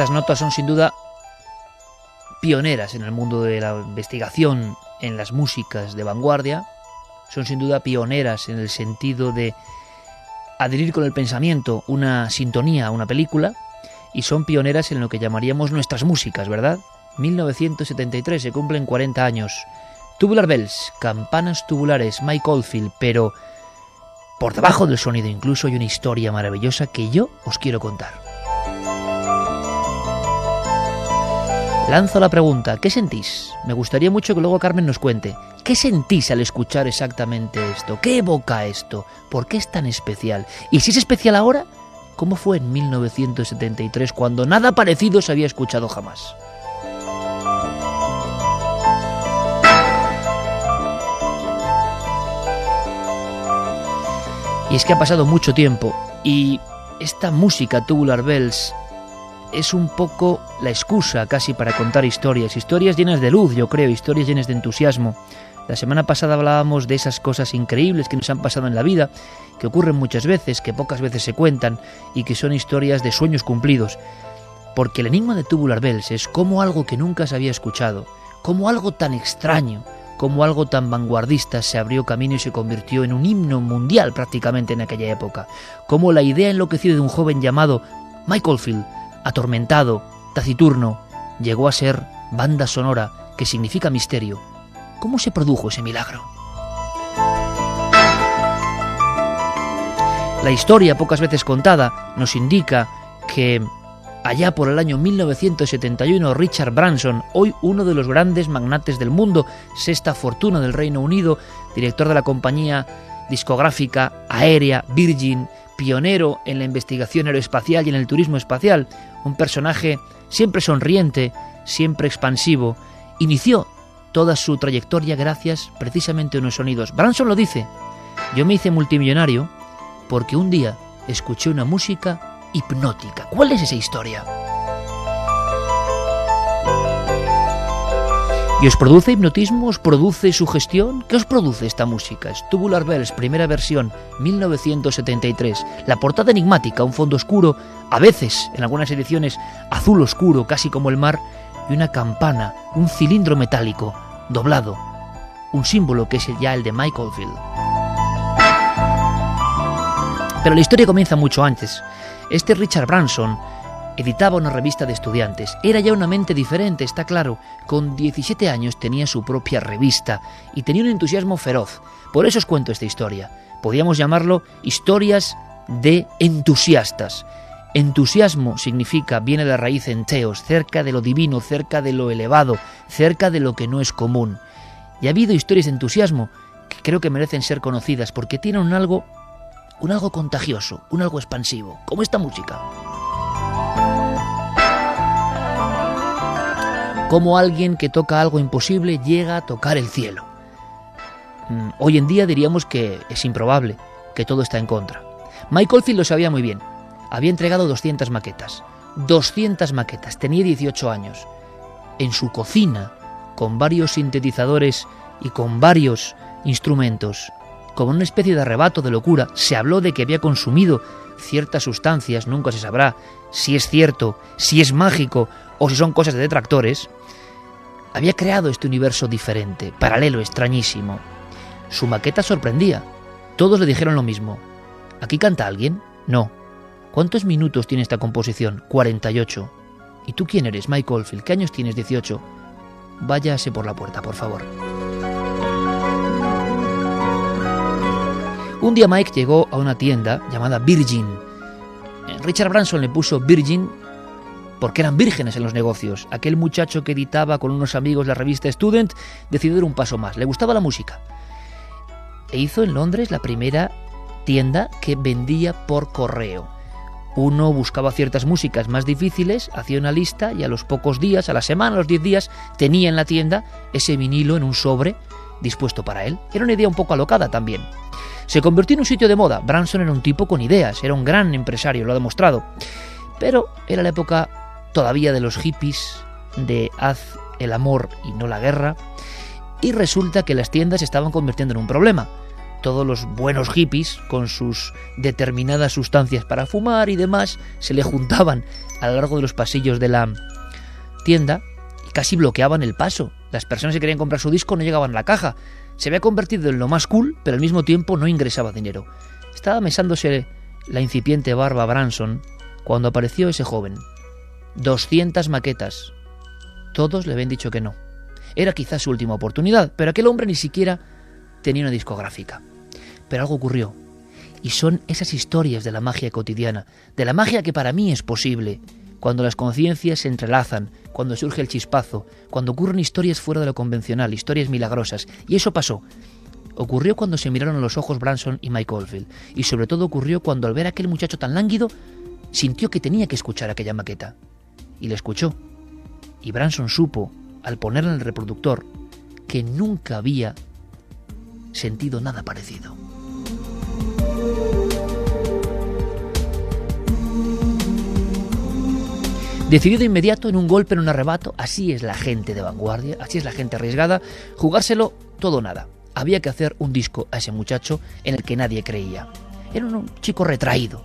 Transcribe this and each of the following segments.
Estas notas son sin duda pioneras en el mundo de la investigación en las músicas de vanguardia, son sin duda pioneras en el sentido de adherir con el pensamiento una sintonía a una película y son pioneras en lo que llamaríamos nuestras músicas, ¿verdad? 1973 se cumplen 40 años. Tubular Bells, campanas tubulares, Mike Oldfield, pero por debajo del sonido incluso hay una historia maravillosa que yo os quiero contar. Lanzo la pregunta, ¿qué sentís? Me gustaría mucho que luego Carmen nos cuente. ¿Qué sentís al escuchar exactamente esto? ¿Qué evoca esto? ¿Por qué es tan especial? Y si es especial ahora, ¿cómo fue en 1973 cuando nada parecido se había escuchado jamás? Y es que ha pasado mucho tiempo y esta música Tubular Bells es un poco la excusa casi para contar historias, historias llenas de luz, yo creo, historias llenas de entusiasmo. La semana pasada hablábamos de esas cosas increíbles que nos han pasado en la vida, que ocurren muchas veces, que pocas veces se cuentan y que son historias de sueños cumplidos. Porque el enigma de Tubular Bells es como algo que nunca se había escuchado, como algo tan extraño, como algo tan vanguardista se abrió camino y se convirtió en un himno mundial prácticamente en aquella época, como la idea enloquecida de un joven llamado Michael Field atormentado, taciturno, llegó a ser banda sonora que significa misterio. ¿Cómo se produjo ese milagro? La historia, pocas veces contada, nos indica que allá por el año 1971 Richard Branson, hoy uno de los grandes magnates del mundo, sexta fortuna del Reino Unido, director de la compañía discográfica aérea Virgin, pionero en la investigación aeroespacial y en el turismo espacial, un personaje siempre sonriente, siempre expansivo, inició toda su trayectoria gracias precisamente a unos sonidos. Branson lo dice, yo me hice multimillonario porque un día escuché una música hipnótica. ¿Cuál es esa historia? ¿Y os produce hipnotismo? ¿Os produce sugestión? ¿Qué os produce esta música? Tubular Bells, primera versión, 1973. La portada enigmática, un fondo oscuro, a veces, en algunas ediciones, azul oscuro, casi como el mar, y una campana, un cilindro metálico, doblado. Un símbolo que es ya el de Michael Field. Pero la historia comienza mucho antes. Este Richard Branson editaba una revista de estudiantes. Era ya una mente diferente, está claro. Con 17 años tenía su propia revista y tenía un entusiasmo feroz. Por eso os cuento esta historia. Podríamos llamarlo historias de entusiastas. Entusiasmo significa, viene de raíz enteos, cerca de lo divino, cerca de lo elevado, cerca de lo que no es común. Y ha habido historias de entusiasmo que creo que merecen ser conocidas porque tienen algo, un algo contagioso, un algo expansivo, como esta música. Cómo alguien que toca algo imposible llega a tocar el cielo. Mm, hoy en día diríamos que es improbable, que todo está en contra. Michael Field lo sabía muy bien. Había entregado 200 maquetas. 200 maquetas. Tenía 18 años. En su cocina, con varios sintetizadores y con varios instrumentos, como una especie de arrebato de locura, se habló de que había consumido ciertas sustancias, nunca se sabrá si es cierto, si es mágico o si son cosas de detractores, había creado este universo diferente, paralelo, extrañísimo. Su maqueta sorprendía. Todos le dijeron lo mismo. ¿Aquí canta alguien? No. ¿Cuántos minutos tiene esta composición? 48. ¿Y tú quién eres, Mike Oldfield? ¿Qué años tienes? 18. Váyase por la puerta, por favor. Un día Mike llegó a una tienda llamada Virgin. Richard Branson le puso Virgin porque eran vírgenes en los negocios. Aquel muchacho que editaba con unos amigos la revista Student decidió dar un paso más. Le gustaba la música. E hizo en Londres la primera tienda que vendía por correo. Uno buscaba ciertas músicas más difíciles, hacía una lista y a los pocos días, a la semana, a los 10 días, tenía en la tienda ese vinilo en un sobre dispuesto para él. Era una idea un poco alocada también. Se convirtió en un sitio de moda. Branson era un tipo con ideas, era un gran empresario, lo ha demostrado. Pero era la época todavía de los hippies, de haz el amor y no la guerra, y resulta que las tiendas se estaban convirtiendo en un problema, todos los buenos hippies, con sus determinadas sustancias para fumar y demás, se le juntaban a lo largo de los pasillos de la tienda y casi bloqueaban el paso. Las personas que querían comprar su disco no llegaban a la caja. Se había convertido en lo más cool, pero al mismo tiempo no ingresaba dinero. Estaba mesándose la incipiente barba Branson cuando apareció ese joven. 200 maquetas. Todos le habían dicho que no. Era quizás su última oportunidad, pero aquel hombre ni siquiera tenía una discográfica. Pero algo ocurrió. Y son esas historias de la magia cotidiana, de la magia que para mí es posible, cuando las conciencias se entrelazan, cuando surge el chispazo, cuando ocurren historias fuera de lo convencional, historias milagrosas. Y eso pasó. Ocurrió cuando se miraron a los ojos Branson y Mike Oldfield. Y sobre todo ocurrió cuando al ver a aquel muchacho tan lánguido, sintió que tenía que escuchar aquella maqueta. Y le escuchó. Y Branson supo, al ponerla en el reproductor, que nunca había sentido nada parecido. Decidió de inmediato en un golpe, en un arrebato, así es la gente de vanguardia, así es la gente arriesgada, jugárselo todo nada. Había que hacer un disco a ese muchacho en el que nadie creía. Era un chico retraído,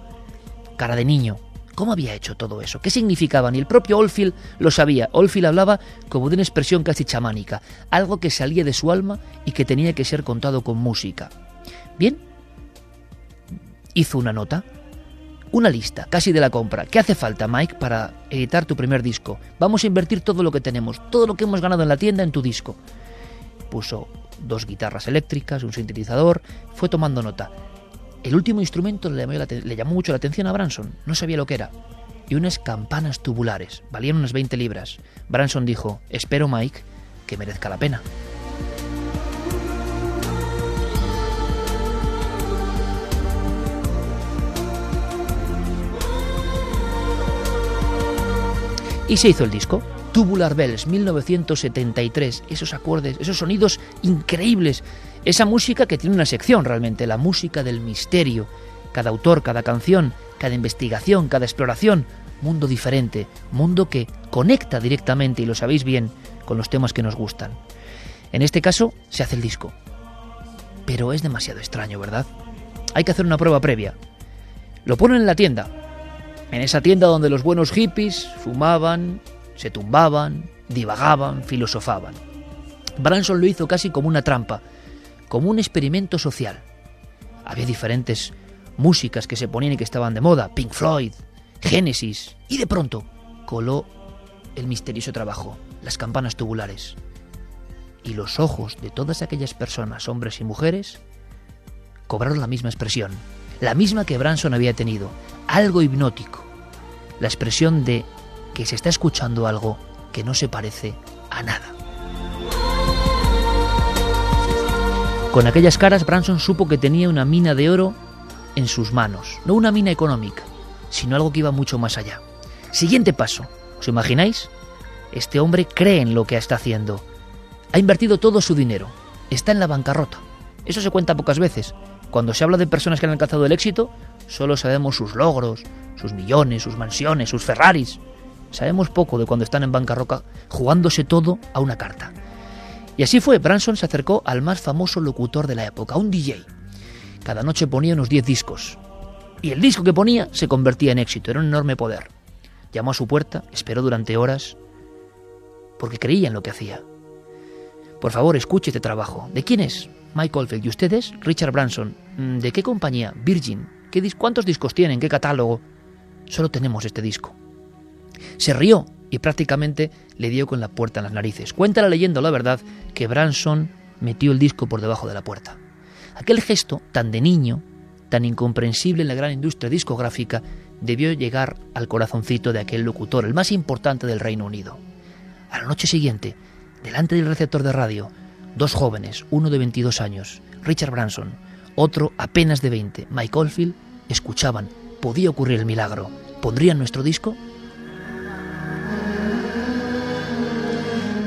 cara de niño. ¿Cómo había hecho todo eso? ¿Qué significaba? Ni el propio Oldfield lo sabía. Oldfield hablaba como de una expresión casi chamánica, algo que salía de su alma y que tenía que ser contado con música. Bien, hizo una nota, una lista, casi de la compra. ¿Qué hace falta, Mike, para editar tu primer disco? Vamos a invertir todo lo que tenemos, todo lo que hemos ganado en la tienda en tu disco. Puso dos guitarras eléctricas, un sintetizador, fue tomando nota. El último instrumento le llamó, mucho la atención a Branson, no sabía lo que era. Y unas campanas tubulares, valían unas 20 libras. Branson dijo, espero, Mike, que merezca la pena. Y se hizo el disco. Tubular Bells, 1973. Esos acordes, esos sonidos increíbles. Esa música que tiene una sección realmente, la música del misterio. Cada autor, cada canción, cada investigación, cada exploración. Mundo diferente, mundo que conecta directamente, y lo sabéis bien, con los temas que nos gustan. En este caso, se hace el disco. Pero es demasiado extraño, ¿verdad? Hay que hacer una prueba previa. Lo ponen en la tienda, en esa tienda donde los buenos hippies fumaban, se tumbaban, divagaban, filosofaban. Branson lo hizo casi como una trampa, como un experimento social. Había diferentes músicas que se ponían y que estaban de moda, Pink Floyd, Genesis, y de pronto coló el misterioso trabajo, las campanas tubulares. Y los ojos de todas aquellas personas, hombres y mujeres, cobraron la misma expresión, la misma que Branson había tenido, algo hipnótico, la expresión de que se está escuchando algo que no se parece a nada. Con aquellas caras, Branson supo que tenía una mina de oro en sus manos, no una mina económica, sino algo que iba mucho más allá. Siguiente paso, ¿os imagináis? Este hombre cree en lo que está haciendo. Ha invertido todo su dinero, está en la bancarrota. Eso se cuenta pocas veces. Cuando se habla de personas que han alcanzado el éxito, solo sabemos sus logros, sus millones, sus mansiones, sus Ferraris. Sabemos poco de cuando están en bancarrota jugándose todo a una carta. Y así fue, Branson se acercó al más famoso locutor de la época, un DJ. Cada noche ponía unos 10 discos. Y el disco que ponía se convertía en éxito, era un enorme poder. Llamó a su puerta, esperó durante horas, porque creía en lo que hacía. Por favor, escuche este trabajo. ¿De quién es? Mike Oldfield. ¿Y ustedes? Richard Branson. Mm, ¿De qué compañía? Virgin. ¿Qué ¿Cuántos discos tienen? ¿Qué catálogo? Solo tenemos este disco. Se rió y prácticamente le dio con la puerta en las narices. Cuenta la leyenda, la verdad, que Branson metió el disco por debajo de la puerta. Aquel gesto, tan de niño, tan incomprensible en la gran industria discográfica, debió llegar al corazoncito de aquel locutor, el más importante del Reino Unido. A la noche siguiente, delante del receptor de radio, dos jóvenes, uno de 22 años, Richard Branson, otro apenas de 20, Mike Oldfield, escuchaban podía ocurrir el milagro. ¿Pondrían nuestro disco?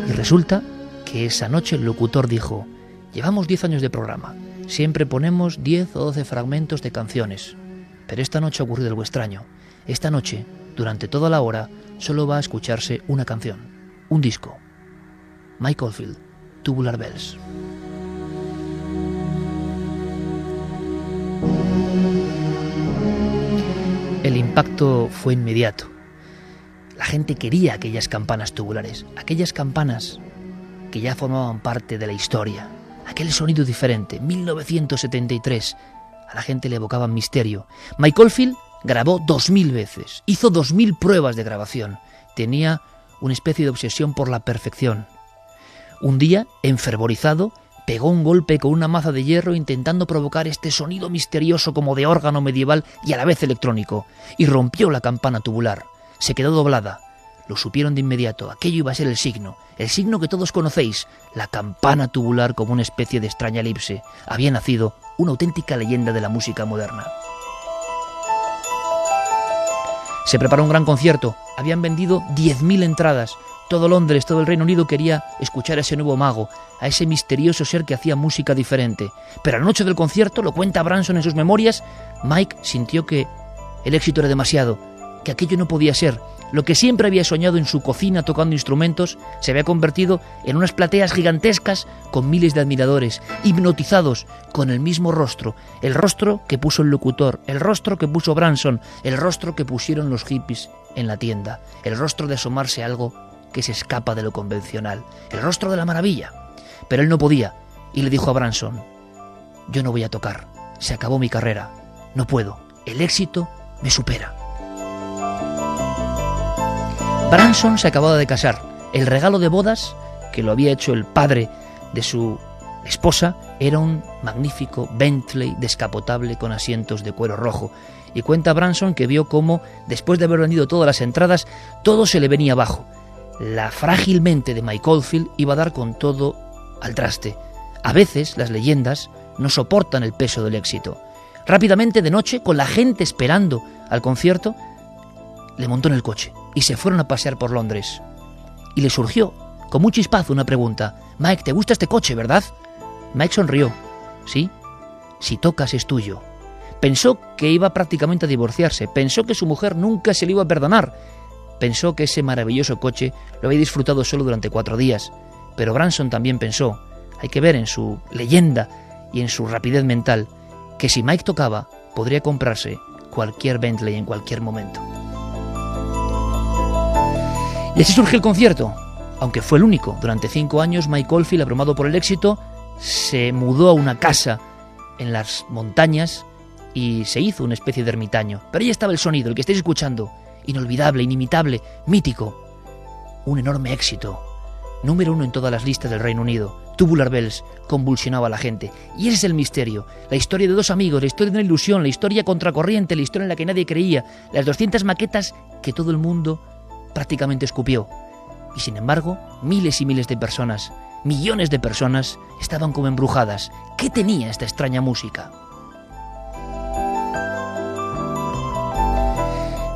Y resulta que esa noche el locutor dijo, llevamos 10 años de programa, siempre ponemos 10 o 12 fragmentos de canciones, pero esta noche ha ocurrido algo extraño. Esta noche, durante toda la hora, solo va a escucharse una canción, un disco. Mike Oldfield, Tubular Bells. El impacto fue inmediato. La gente quería aquellas campanas tubulares, aquellas campanas que ya formaban parte de la historia, aquel sonido diferente, 1973. A la gente le evocaba misterio. Michael Field grabó dos mil veces, hizo dos mil pruebas de grabación. Tenía una especie de obsesión por la perfección. Un día, enfervorizado, pegó un golpe con una maza de hierro intentando provocar este sonido misterioso como de órgano medieval y a la vez electrónico, y rompió la campana tubular. Se quedó doblada. Lo supieron de inmediato, aquello iba a ser el signo, el signo que todos conocéis, la campana tubular como una especie de extraña elipse. Había nacido una auténtica leyenda de la música moderna. Se preparó un gran concierto, habían vendido 10.000 entradas, todo Londres, todo el Reino Unido quería escuchar a ese nuevo mago, a ese misterioso ser que hacía música diferente. Pero a la noche del concierto, lo cuenta Branson en sus memorias, Mike sintió que el éxito era demasiado, que aquello no podía ser. Lo que siempre había soñado en su cocina tocando instrumentos se había convertido en unas plateas gigantescas con miles de admiradores, hipnotizados con el mismo rostro, el rostro que puso el locutor, el rostro que puso Branson, el rostro que pusieron los hippies en la tienda, el rostro de asomarse algo que se escapa de lo convencional, el rostro de la maravilla. Pero él no podía, y le dijo a Branson, yo no voy a tocar, se acabó mi carrera, no puedo, el éxito me supera. Branson se acababa de casar, el regalo de bodas que lo había hecho el padre de su esposa era un magnífico Bentley descapotable con asientos de cuero rojo. Y cuenta Branson que vio cómo, después de haber vendido todas las entradas, todo se le venía abajo la frágil mente de Mike Oldfield iba a dar con todo al traste. A veces las leyendas no soportan el peso del éxito. Rápidamente de noche, con la gente esperando al concierto, le montó en el coche y se fueron a pasear por Londres. Y le surgió, con mucho chispazo, una pregunta. Mike, ¿te gusta este coche, verdad? Mike sonrió. ¿Sí? Si tocas es tuyo. Pensó que iba prácticamente a divorciarse, pensó que su mujer nunca se le iba a perdonar Pensó que ese maravilloso coche lo había disfrutado solo durante cuatro días, pero Branson también pensó, hay que ver en su leyenda y en su rapidez mental, que si Mike tocaba, podría comprarse cualquier Bentley en cualquier momento. Y así surge el concierto. Aunque fue el único, durante cinco años Mike Oldfield, abrumado por el éxito, se mudó a una casa en las montañas y se hizo una especie de ermitaño. Pero ahí estaba el sonido, el que estáis escuchando, inolvidable, inimitable, mítico. Un enorme éxito. Número uno en todas las listas del Reino Unido. Tubular Bells convulsionaba a la gente. Y ese es el misterio. La historia de dos amigos, la historia de una ilusión, la historia contracorriente, la historia en la que nadie creía. Las 200 maquetas que todo el mundo prácticamente escupió. Y sin embargo, miles y miles de personas, millones de personas, estaban como embrujadas. ¿Qué tenía esta extraña música?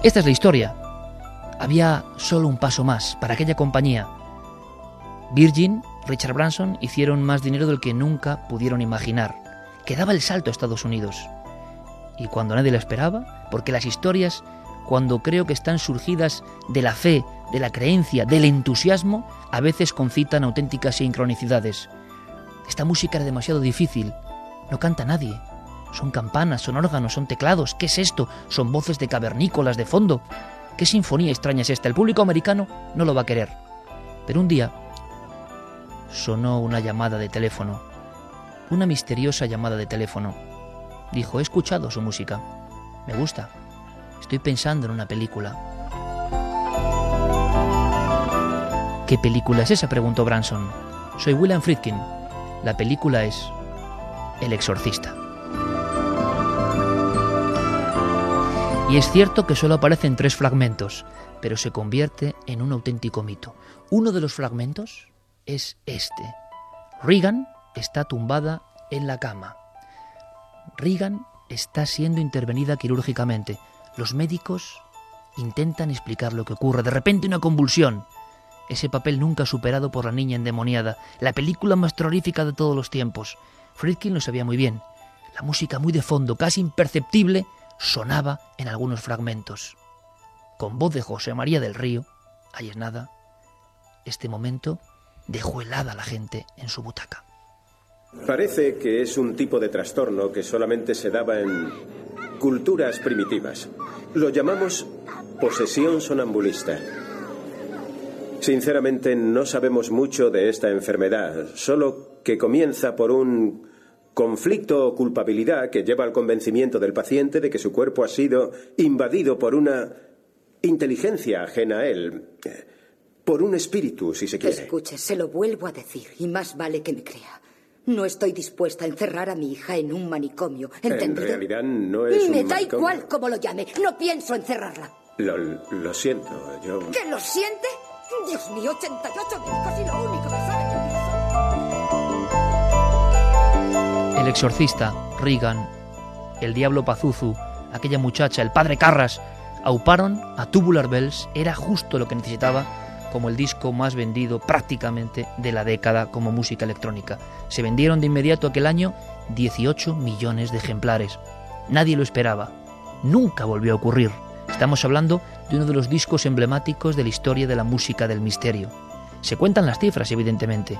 Esta es la historia. Había solo un paso más para aquella compañía. Virgin, Richard Branson hicieron más dinero del que nunca pudieron imaginar. Quedaba el salto a Estados Unidos. Y cuando nadie lo esperaba, porque las historias, cuando creo que están surgidas de la fe, de la creencia, del entusiasmo, a veces concitan auténticas sincronicidades. Esta música era demasiado difícil. No canta nadie. Son campanas, son órganos, son teclados. ¿Qué es esto? Son voces de cavernícolas de fondo. ¿Qué sinfonía extraña es esta? El público americano no lo va a querer. Pero un día sonó una llamada de teléfono. Una misteriosa llamada de teléfono. Dijo, he escuchado su música. Me gusta. Estoy pensando en una película. ¿Qué película es esa? preguntó Branson. Soy William Friedkin. La película es El Exorcista. Y es cierto que solo aparecen tres fragmentos, pero se convierte en un auténtico mito. Uno de los fragmentos es este. Regan está tumbada en la cama. Regan está siendo intervenida quirúrgicamente. Los médicos intentan explicar lo que ocurre. De repente una convulsión. Ese papel nunca superado por la niña endemoniada. La película más terrorífica de todos los tiempos. Friedkin lo sabía muy bien. La música muy de fondo, casi imperceptible, sonaba en algunos fragmentos. Con voz de José María del Río, ahí es nada, este momento dejó helada a la gente en su butaca. Parece que es un tipo de trastorno que solamente se daba en culturas primitivas. Lo llamamos posesión sonambulista. Sinceramente no sabemos mucho de esta enfermedad, solo que comienza por un conflicto o culpabilidad que lleva al convencimiento del paciente de que su cuerpo ha sido invadido por una inteligencia ajena a él, por un espíritu, si se quiere. Escuche, se lo vuelvo a decir, y más vale que me crea. No estoy dispuesta a encerrar a mi hija en un manicomio. ¿entendido? En realidad no es Me un da manicomio. igual cómo lo llame. No pienso encerrarla. Lo, lo siento, yo... ¿Que lo siente? Dios mío, 88 médicos y lo único que de mí son... El exorcista, Reagan, el diablo Pazuzu, aquella muchacha, el padre Carras, auparon a Tubular Bells, era justo lo que necesitaba como el disco más vendido prácticamente de la década como música electrónica. Se vendieron de inmediato aquel año 18 millones de ejemplares. Nadie lo esperaba. Nunca volvió a ocurrir. Estamos hablando de uno de los discos emblemáticos de la historia de la música del misterio. Se cuentan las cifras, evidentemente.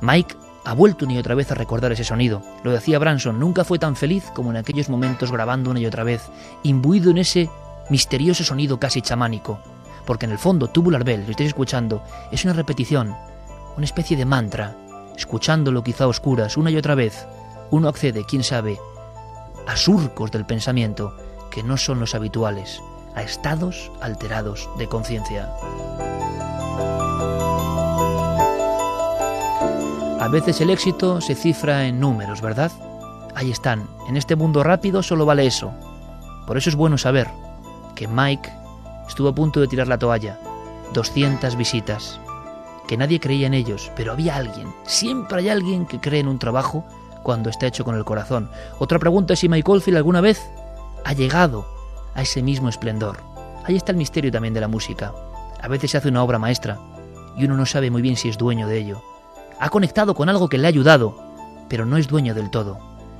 Mike ha vuelto una y otra vez a recordar ese sonido. Lo decía Branson, nunca fue tan feliz como en aquellos momentos grabando una y otra vez, imbuido en ese misterioso sonido casi chamánico. Porque en el fondo Tubular Bell, lo estáis escuchando, es una repetición, una especie de mantra. Escuchándolo quizá a oscuras una y otra vez, uno accede, quién sabe, a surcos del pensamiento que no son los habituales, a estados alterados de conciencia. A veces el éxito se cifra en números, ¿verdad? Ahí están. En este mundo rápido solo vale eso. Por eso es bueno saber que Mike estuvo a punto de tirar la toalla. 200 visitas. Que nadie creía en ellos, pero había alguien. Siempre hay alguien que cree en un trabajo cuando está hecho con el corazón. Otra pregunta es si Mike Oldfield alguna vez ha llegado a ese mismo esplendor. Ahí está el misterio también de la música. A veces se hace una obra maestra y uno no sabe muy bien si es dueño de ello. Ha conectado con algo que le ha ayudado, pero no es dueño del todo.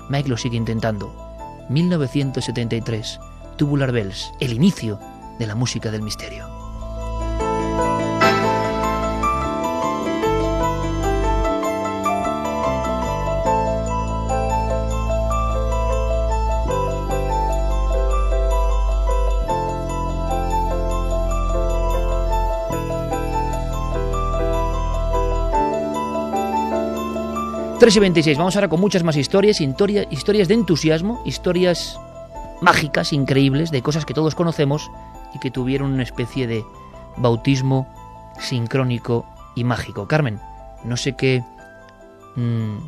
Mike lo sigue intentando. 1973, Tubular Bells, el inicio de la música del misterio. Tres y 26. Vamos ahora con muchas más historias, historia- historias de entusiasmo, historias mágicas, increíbles, de cosas que todos conocemos y que tuvieron una especie de bautismo sincrónico y mágico. Carmen, no sé qué mm,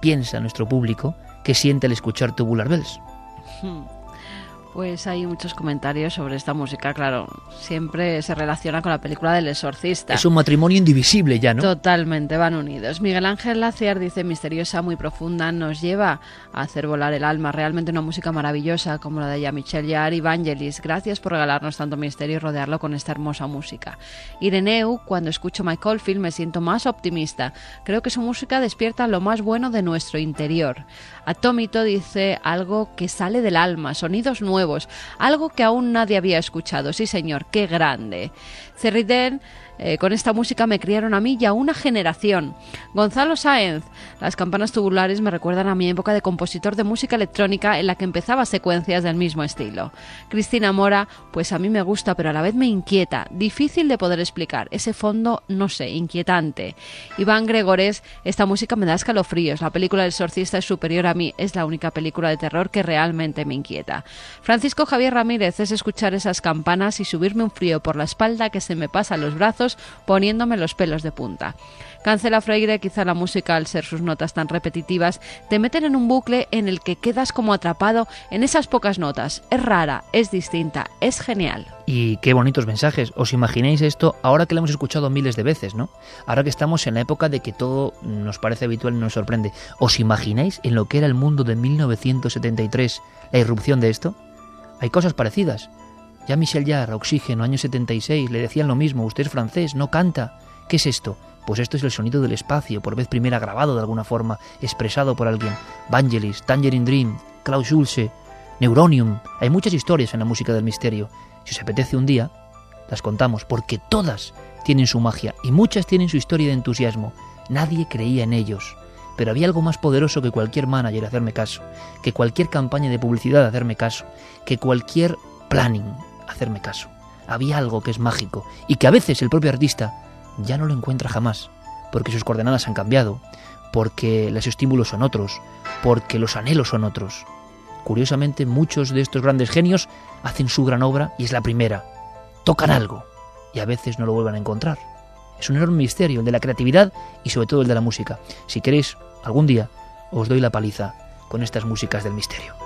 piensa nuestro público, qué siente al escuchar Tubular Bells. Pues hay muchos comentarios sobre esta música, claro. Siempre se relaciona con la película del exorcista. Es un matrimonio indivisible ya, ¿no? Totalmente, van unidos. Miguel Ángel Laciar dice, misteriosa, muy profunda, nos lleva a hacer volar el alma. Realmente una música maravillosa como la de Jean-Michel Jarre y Vangelis. Gracias por regalarnos tanto misterio y rodearlo con esta hermosa música. Ireneu, cuando escucho Mike Oldfield me siento más optimista. Creo que su música despierta lo más bueno de nuestro interior. Atómito dice algo que sale del alma, sonidos nuevos, algo que aún nadie había escuchado. Sí, señor, qué grande. Cerriden, eh, con esta música me criaron a mí y a una generación. Gonzalo Sáenz, las campanas tubulares me recuerdan a mi época de compositor de música electrónica en la que empezaba secuencias del mismo estilo. Cristina Mora, pues a mí me gusta, pero a la vez me inquieta. Difícil de poder explicar. Ese fondo, no sé, inquietante. Iván Gregores, esta música me da escalofríos. La película del exorcista es superior a mí. Es la única película de terror que realmente me inquieta. Francisco Javier Ramírez es escuchar esas campanas y subirme un frío por la espalda que se me pasa a los brazos poniéndome los pelos de punta. Cancela Freire, quizá la música, al ser sus notas tan repetitivas, te meten en un bucle en el que quedas como atrapado en esas pocas notas. Es rara, es distinta, es genial. Y qué bonitos mensajes. ¿Os imagináis esto ahora que lo hemos escuchado miles de veces, no? Ahora que estamos en la época de que todo nos parece habitual y nos sorprende. ¿Os imagináis en lo que era el mundo de 1973 la irrupción de esto? Hay cosas parecidas. Ya Michel Jarre, Oxígeno, año 76, le decían lo mismo. Usted es francés, no canta. ¿Qué es esto? Pues esto es el sonido del espacio, por vez primera grabado de alguna forma, expresado por alguien. Vangelis, Tangerine Dream, Klaus Schulze, Neuronium. Hay muchas historias en la música del misterio. Si os apetece un día, las contamos, porque todas tienen su magia y muchas tienen su historia de entusiasmo. Nadie creía en ellos, pero había algo más poderoso que cualquier manager hacerme caso, que cualquier campaña de publicidad hacerme caso, que cualquier planning hacerme caso. Había algo que es mágico y que a veces el propio artista ya no lo encuentra jamás, porque sus coordenadas han cambiado, porque los estímulos son otros, porque los anhelos son otros. Curiosamente, muchos de estos grandes genios hacen su gran obra y es la primera. Tocan algo y a veces no lo vuelven a encontrar. Es un enorme misterio, el de la creatividad y sobre todo el de la música. Si queréis, algún día os doy la paliza con estas músicas del misterio.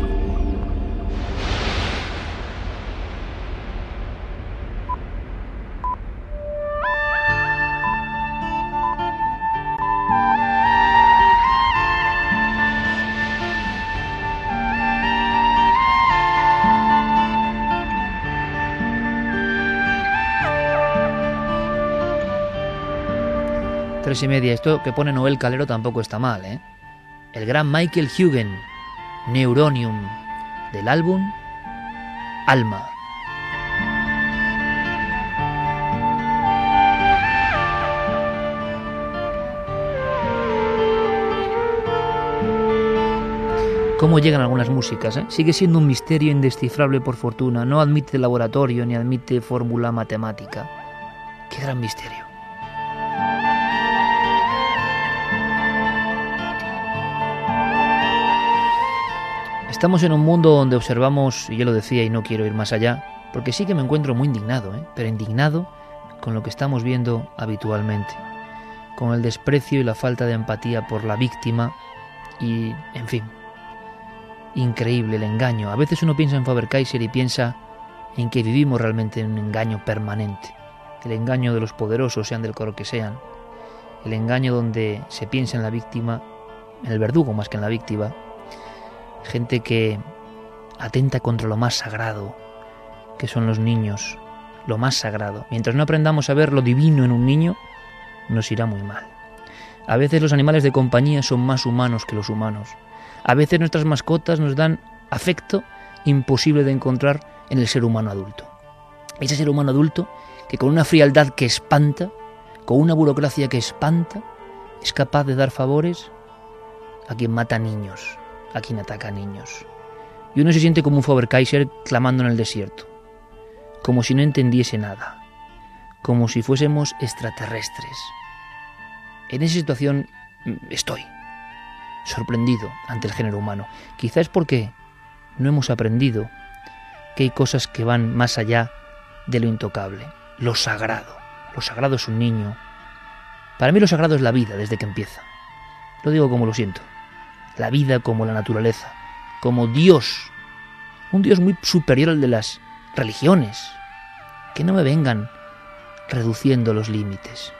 Y media. Esto que pone Noel Calero tampoco está mal, ¿eh? El gran Michael Hugen, Neuronium, del álbum Alma. cómo llegan algunas músicas. ¿eh? Sigue siendo un misterio indescifrable por fortuna. No admite laboratorio ni admite fórmula matemática. Qué gran misterio. Estamos en un mundo donde observamos, y yo lo decía y no quiero ir más allá, porque sí que me encuentro muy indignado, ¿eh? pero indignado con lo que estamos viendo habitualmente, con el desprecio y la falta de empatía por la víctima y, en fin, increíble el engaño. A veces uno piensa en Faber-Kaiser y piensa en que vivimos realmente en un engaño permanente, el engaño de los poderosos, sean del coro que sean, el engaño donde se piensa en la víctima, en el verdugo más que en la víctima, gente que atenta contra lo más sagrado, que son los niños, lo más sagrado. Mientras no aprendamos a ver lo divino en un niño, nos irá muy mal. A veces los animales de compañía son más humanos que los humanos. A veces nuestras mascotas nos dan afecto imposible de encontrar en el ser humano adulto. Ese ser humano adulto que con una frialdad que espanta, con una burocracia que espanta, es capaz de dar favores a quien mata niños, a quien ataca a niños. Y uno se siente como un Faber-Kaiser clamando en el desierto, como si no entendiese nada, como si fuésemos extraterrestres. En esa situación mm, estoy, sorprendido ante el género humano. Quizás porque no hemos aprendido que hay cosas que van más allá de lo intocable, lo sagrado. Lo sagrado es un niño. Para mí lo sagrado es la vida desde que empieza. Lo digo como lo siento la vida como la naturaleza, como Dios, un Dios muy superior al de las religiones, que no me vengan reduciendo los límites.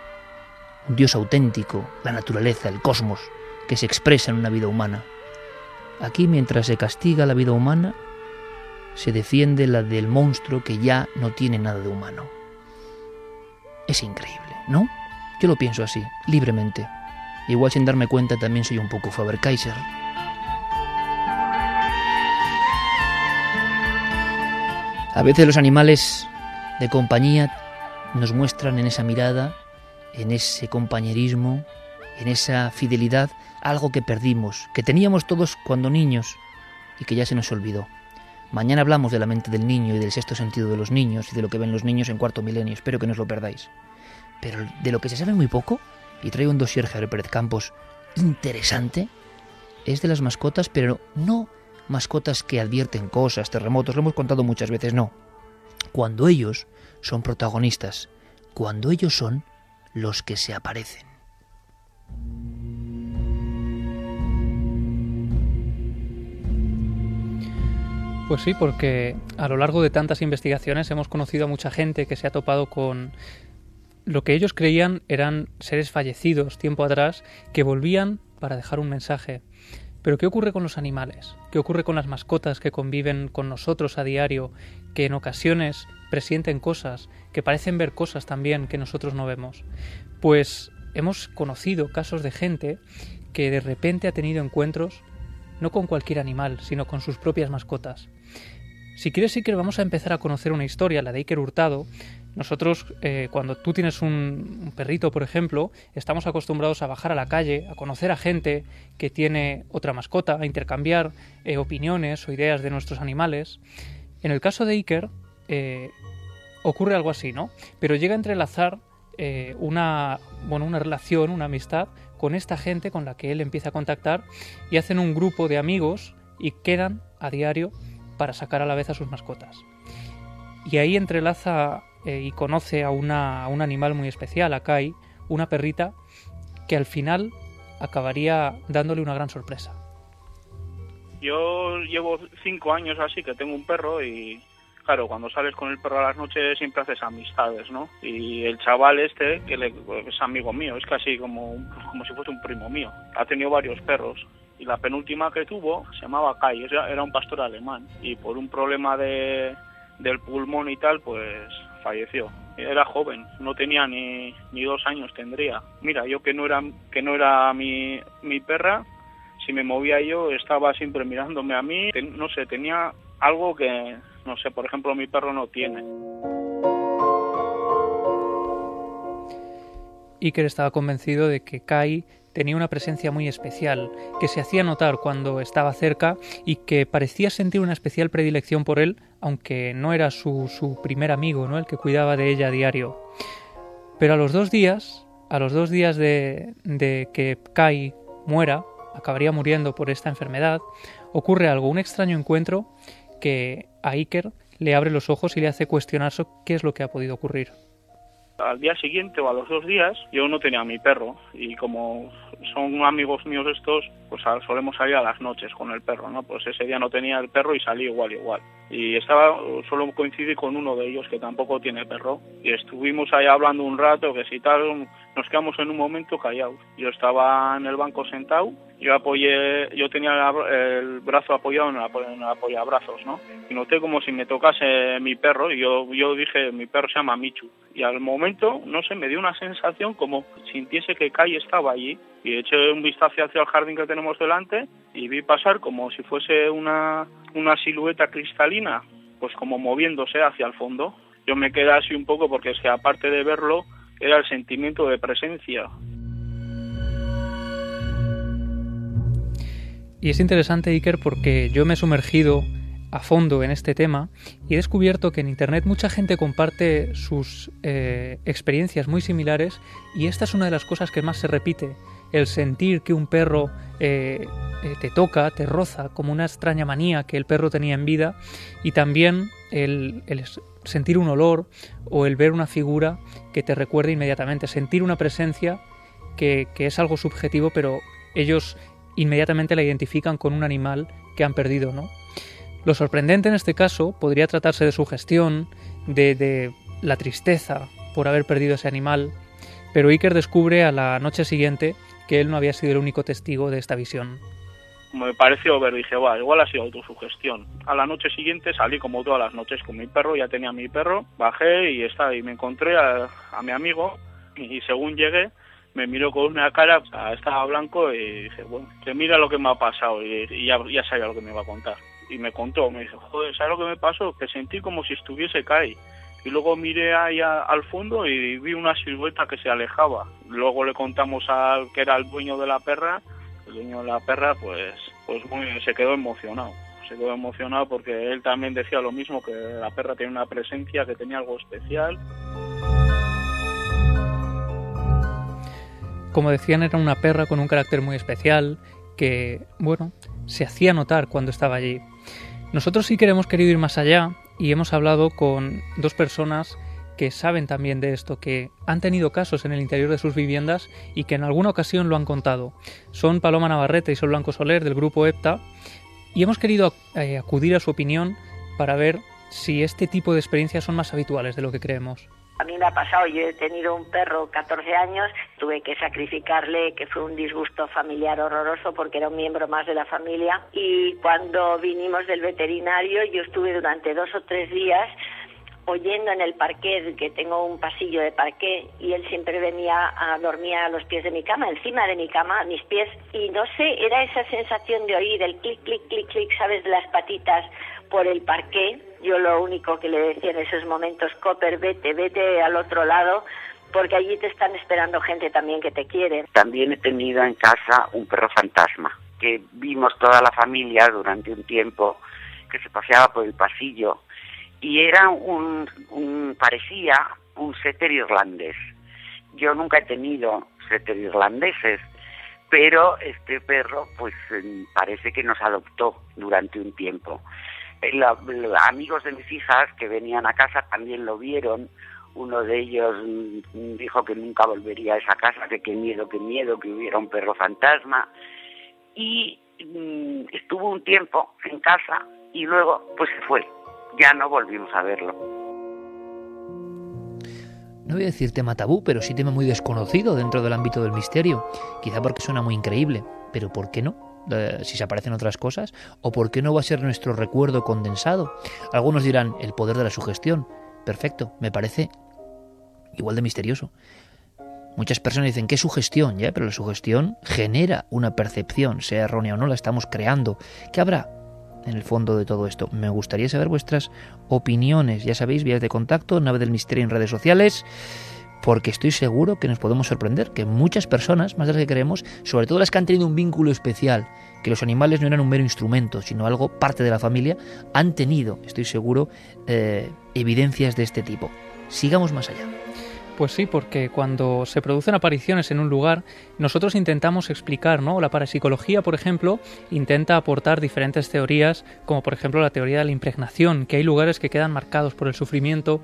Un Dios auténtico, la naturaleza, el cosmos, que se expresa en una vida humana. Aquí, mientras se castiga la vida humana, se defiende la del monstruo que ya no tiene nada de humano. Es increíble, ¿no? Yo lo pienso así, libremente. Igual sin darme cuenta también soy un poco Faber-Kaiser. A veces los animales de compañía nos muestran en esa mirada, en ese compañerismo, en esa fidelidad, algo que perdimos, que teníamos todos cuando niños y que ya se nos olvidó. Mañana hablamos de la mente del niño y del sexto sentido de los niños y de lo que ven los niños en cuarto milenio. Espero que no os lo perdáis. Pero de lo que se sabe muy poco y traigo un dossier Javier Pérez Campos interesante, es de las mascotas, pero no mascotas que advierten cosas, terremotos, lo hemos contado muchas veces, no. Cuando ellos son protagonistas, cuando ellos son los que se aparecen. Pues sí, porque a lo largo de tantas investigaciones hemos conocido a mucha gente que se ha topado con lo que ellos creían eran seres fallecidos tiempo atrás que volvían para dejar un mensaje. Pero ¿qué ocurre con los animales? ¿Qué ocurre con las mascotas que conviven con nosotros a diario, que en ocasiones presienten cosas, que parecen ver cosas también que nosotros no vemos? Pues hemos conocido casos de gente que de repente ha tenido encuentros no con cualquier animal, sino con sus propias mascotas. Si quieres, que vamos a empezar a conocer una historia, la de Iker Hurtado. Nosotros, eh, cuando tú tienes un, perrito, por ejemplo, estamos acostumbrados a bajar a la calle, a conocer a gente que tiene otra mascota, a intercambiar eh, opiniones o ideas de nuestros animales. En el caso de Iker, eh, ocurre algo así, ¿no? Pero llega a entrelazar una, bueno, una relación, una amistad con esta gente con la que él empieza a contactar y hacen un grupo de amigos y quedan a diario para sacar a la vez a sus mascotas. Y ahí entrelaza eh, y conoce a, una, un animal muy especial, a Kai, una perrita, que al final acabaría dándole una gran sorpresa. Yo llevo cinco años así que tengo un perro y claro, cuando sales con el perro a las noches siempre haces amistades, ¿no? Y el chaval este, que es amigo mío, es casi como, como si fuese un primo mío. Ha tenido varios perros y la penúltima que tuvo se llamaba Kai, era un pastor alemán y por un problema de, del pulmón y tal, pues falleció. Era joven, no tenía ni, ni dos años tendría. Mira, yo que no era que no era mi, mi perra, si me movía yo estaba siempre mirándome a mí, no sé, tenía algo que no sé, por ejemplo, mi perro no tiene. Iker estaba convencido de que Kai tenía una presencia muy especial, que se hacía notar cuando estaba cerca y que parecía sentir una especial predilección por él, aunque no era su, su primer amigo, ¿no? el que cuidaba de ella a diario. Pero a los dos días, a los dos días de, de que Kai muera, acabaría muriendo por esta enfermedad, ocurre algo, un extraño encuentro que a Iker le abre los ojos y le hace cuestionarse qué es lo que ha podido ocurrir al día siguiente o a los dos días yo no tenía mi perro y como son amigos míos estos, pues solemos salir a las noches con el perro, ¿no? Pues ese día no tenía el perro y salí igual igual. Y estaba, solo coincidí con uno de ellos que tampoco tiene perro y estuvimos ahí hablando un rato que si tal nos quedamos en un momento callados. Yo estaba en el banco sentado yo apoyé, yo tenía el brazo apoyado en el apoyabrazos, ¿no? Y noté como si me tocase mi perro y yo, yo dije, mi perro se llama Michu. Y al momento, no sé, me dio una sensación como sintiese que Kai estaba allí y eché un vistazo hacia el jardín que tenemos delante y vi pasar como si fuese una, una silueta cristalina, pues como moviéndose hacia el fondo. Yo me quedé así un poco porque es que aparte de verlo, era el sentimiento de presencia. Y es interesante, Iker, porque yo me he sumergido a fondo en este tema y he descubierto que en Internet mucha gente comparte sus eh, experiencias muy similares y esta es una de las cosas que más se repite, el sentir que un perro eh, eh, te toca, te roza, como una extraña manía que el perro tenía en vida y también el, sentir un olor o el ver una figura que te recuerde inmediatamente, sentir una presencia que, que es algo subjetivo pero ellos inmediatamente la identifican con un animal que han perdido, ¿no? Lo sorprendente en este caso podría tratarse de su gestión, de, de la tristeza por haber perdido ese animal, pero Iker descubre a la noche siguiente que él no había sido el único testigo de esta visión. Me pareció ver, dije, va, igual ha sido autosugestión. A la noche siguiente salí como todas las noches con mi perro, ya tenía mi perro, bajé y, está, y me encontré a, a mi amigo y según llegué me miró con una cara, estaba blanco y dije, bueno, que mira lo que me ha pasado y, ya, ya sabía lo que me iba a contar. Y me contó, me dijo, joder, ¿sabes lo que me pasó? Que sentí como si estuviese caí. Y luego miré ahí al fondo y vi una silueta que se alejaba. Luego le contamos al que era el dueño de la perra, el dueño de la perra, pues, pues muy, se quedó emocionado. Se quedó emocionado porque él también decía lo mismo, que la perra tenía una presencia, que tenía algo especial. Como decían, era una perra con un carácter muy especial que, bueno, se hacía notar cuando estaba allí. Nosotros sí que hemos querido ir más allá y hemos hablado con dos personas que saben también de esto, que han tenido casos en el interior de sus viviendas y que en alguna ocasión lo han contado. Son Paloma Navarrete y Sol Blanco Soler del grupo EPTA y hemos querido eh, acudir a su opinión para ver si este tipo de experiencias son más habituales de lo que creemos. A mí me ha pasado, yo he tenido un perro 14 años, tuve que sacrificarle, que fue un disgusto familiar horroroso porque era un miembro más de la familia. Y cuando vinimos del veterinario, yo estuve durante dos o tres días oyendo en el parquet, que tengo un pasillo de parquet, y él siempre venía a dormir a los pies de mi cama, encima de mi cama, mis pies, y no sé, era esa sensación de oír el clic, clic, clic, clic, ¿sabes?, de las patitas por el parquet. Yo lo único que le decía en esos momentos, Copper, vete, vete al otro lado, porque allí te están esperando gente también que te quiere. También he tenido en casa un perro fantasma, que vimos toda la familia durante un tiempo, que se paseaba por el pasillo y era un, parecía un setter irlandés. Yo nunca he tenido setter irlandeses, pero este perro pues em, parece que nos adoptó durante un tiempo. Eh, amigos de mis hijas que venían a casa también lo vieron. Uno de ellos mm, dijo que nunca volvería a esa casa, que qué miedo, qué miedo, que hubiera un perro fantasma. Y mm, estuvo un tiempo en casa y luego pues se fue ya no volvimos a verlo. No voy a decir tema tabú, pero sí tema muy desconocido dentro del ámbito del misterio. Quizá porque suena muy increíble, pero ¿por qué no? si se aparecen otras cosas, o por qué no va a ser nuestro recuerdo condensado. Algunos dirán el poder de la sugestión. Perfecto, me parece igual de misterioso. Muchas personas dicen que sugestión, ya, pero la sugestión genera una percepción, sea errónea o no, la estamos creando. ¿Qué habrá? En el fondo de todo esto. Me gustaría saber vuestras opiniones, ya sabéis, vías de contacto, nave del misterio en redes sociales, porque estoy seguro que nos podemos sorprender, que muchas personas, más de las que creemos, sobre todo las que han tenido un vínculo especial, que los animales no eran un mero instrumento, sino algo parte de la familia, han tenido, estoy seguro, eh, evidencias de este tipo. Sigamos más allá. Pues sí, porque cuando se producen apariciones en un lugar, nosotros intentamos explicar, ¿no? La parapsicología, por ejemplo, intenta aportar diferentes teorías, como por ejemplo la teoría de la impregnación, que hay lugares que quedan marcados por el sufrimiento,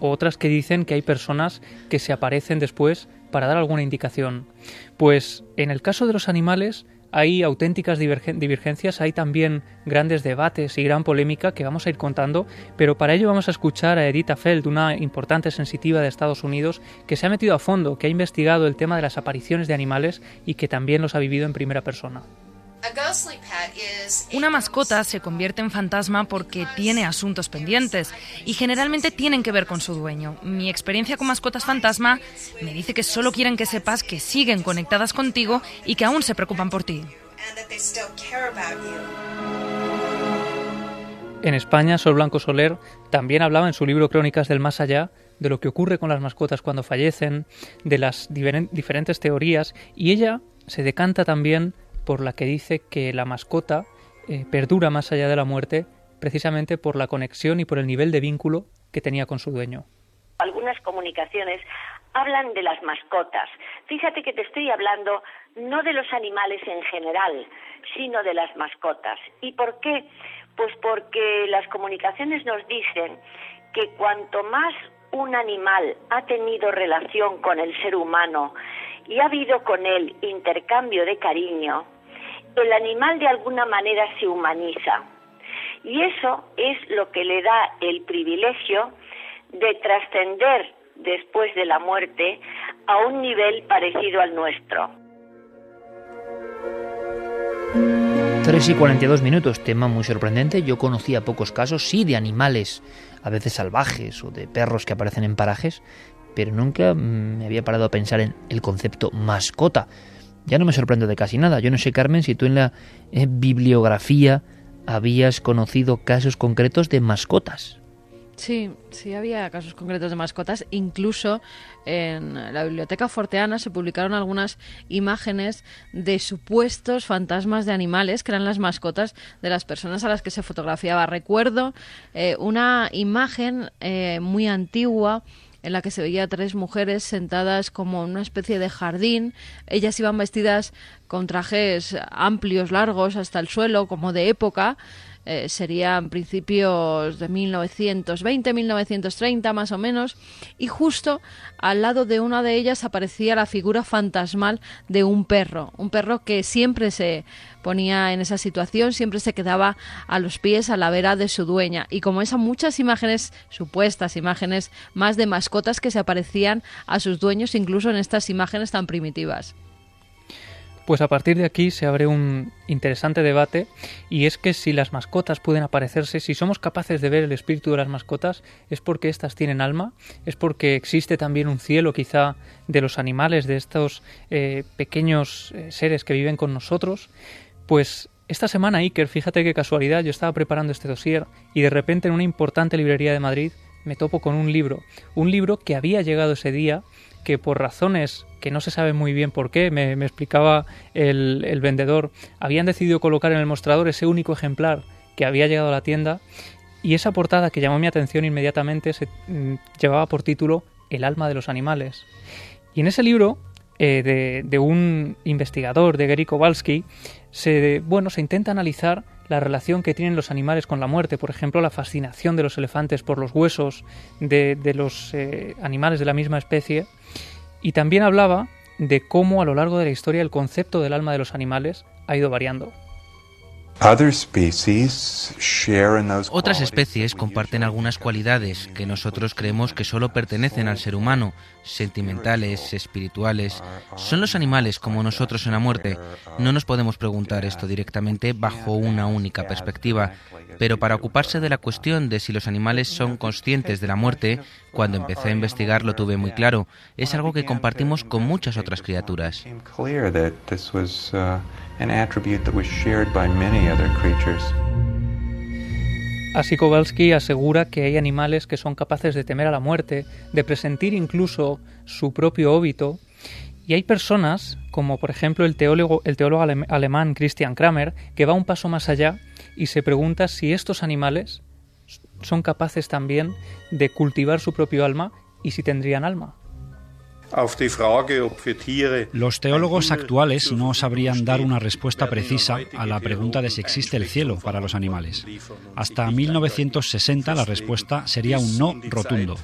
o otras que dicen que hay personas que se aparecen después para dar alguna indicación. Pues en el caso de los animales, hay auténticas divergencias, hay también grandes debates y gran polémica que vamos a ir contando, pero para ello vamos a escuchar a Edith Feld, una importante sensitiva de Estados Unidos, que se ha metido a fondo, que ha investigado el tema de las apariciones de animales y que también los ha vivido en primera persona. Una mascota se convierte en fantasma porque tiene asuntos pendientes y generalmente tienen que ver con su dueño. Mi experiencia con mascotas fantasma me dice que solo quieren que sepas que siguen conectadas contigo y que aún se preocupan por ti. En España, Sol Blanco Soler también hablaba en su libro Crónicas del Más Allá de lo que ocurre con las mascotas cuando fallecen, de las diferentes teorías, y ella se decanta también por la que dice que la mascota eh, perdura más allá de la muerte precisamente por la conexión y por el nivel de vínculo que tenía con su dueño. Algunas comunicaciones hablan de las mascotas. Fíjate que te estoy hablando no de los animales en general, sino de las mascotas. ¿Y por qué? Pues porque las comunicaciones nos dicen que cuanto más un animal ha tenido relación con el ser humano y ha habido con él intercambio de cariño, el animal de alguna manera se humaniza. Y eso es lo que le da el privilegio de trascender después de la muerte a un nivel parecido al nuestro. 3 y 42 minutos, tema muy sorprendente. Yo conocía pocos casos, sí, de animales, a veces salvajes o de perros que aparecen en parajes, pero nunca me había parado a pensar en el concepto mascota. Ya no me sorprendo de casi nada. Yo no sé, Carmen, si tú en la eh, bibliografía habías conocido casos concretos de mascotas. Sí, sí había casos concretos de mascotas. Incluso en la biblioteca forteana se publicaron algunas imágenes de supuestos fantasmas de animales que eran las mascotas de las personas a las que se fotografiaba. Recuerdo eh, una imagen eh, muy antigua en la que se veía tres mujeres sentadas como en una especie de jardín. Ellas iban vestidas con trajes amplios, largos, hasta el suelo, como de época. eh, serían principios de 1920, 1930 más o menos, y justo al lado de una de ellas aparecía la figura fantasmal de un perro, un perro que siempre se ponía en esa situación, siempre se quedaba a los pies, a la vera de su dueña. Y como esas muchas imágenes, supuestas imágenes más de mascotas que se aparecían a sus dueños, incluso en estas imágenes tan primitivas. Pues a partir de aquí se abre un interesante debate y es que si las mascotas pueden aparecerse, si somos capaces de ver el espíritu de las mascotas, es porque éstas tienen alma, es porque existe también un cielo quizá de los animales, de estos eh, pequeños eh, seres que viven con nosotros. Pues esta semana, Iker, fíjate qué casualidad, yo estaba preparando este dossier y de repente en una importante librería de Madrid me topo con un libro, un libro que había llegado ese día, que por razones que no se sabe muy bien por qué, me, explicaba el, vendedor, habían decidido colocar en el mostrador ese único ejemplar que había llegado a la tienda y esa portada que llamó mi atención inmediatamente se mm, llevaba por título El alma de los animales. Y en ese libro eh, de, un investigador, de Gary Kowalski, se, bueno, se intenta analizar la relación que tienen los animales con la muerte, por ejemplo, la fascinación de los elefantes por los huesos de, los eh, animales de la misma especie, y también hablaba de cómo a lo largo de la historia el concepto del alma de los animales ha ido variando. Otras especies comparten algunas cualidades que nosotros creemos que solo pertenecen al ser humano, sentimentales, espirituales. Son los animales como nosotros en la muerte. No nos podemos preguntar esto directamente bajo una única perspectiva, pero para ocuparse de la cuestión de si los animales son conscientes de la muerte, cuando empecé a investigar lo tuve muy claro. Es algo que compartimos con muchas otras criaturas. Así Kowalski asegura que hay animales que son capaces de temer a la muerte, de presentir incluso su propio óbito, y hay personas, como por ejemplo el teólogo, el teólogo alemán Christian Kramer, que va un paso más allá y se pregunta si estos animales son capaces también de cultivar su propio alma y si tendrían alma. Los teólogos actuales no sabrían dar una respuesta precisa a la pregunta de si existe el cielo para los animales. Hasta 1960 la respuesta sería un no rotundo.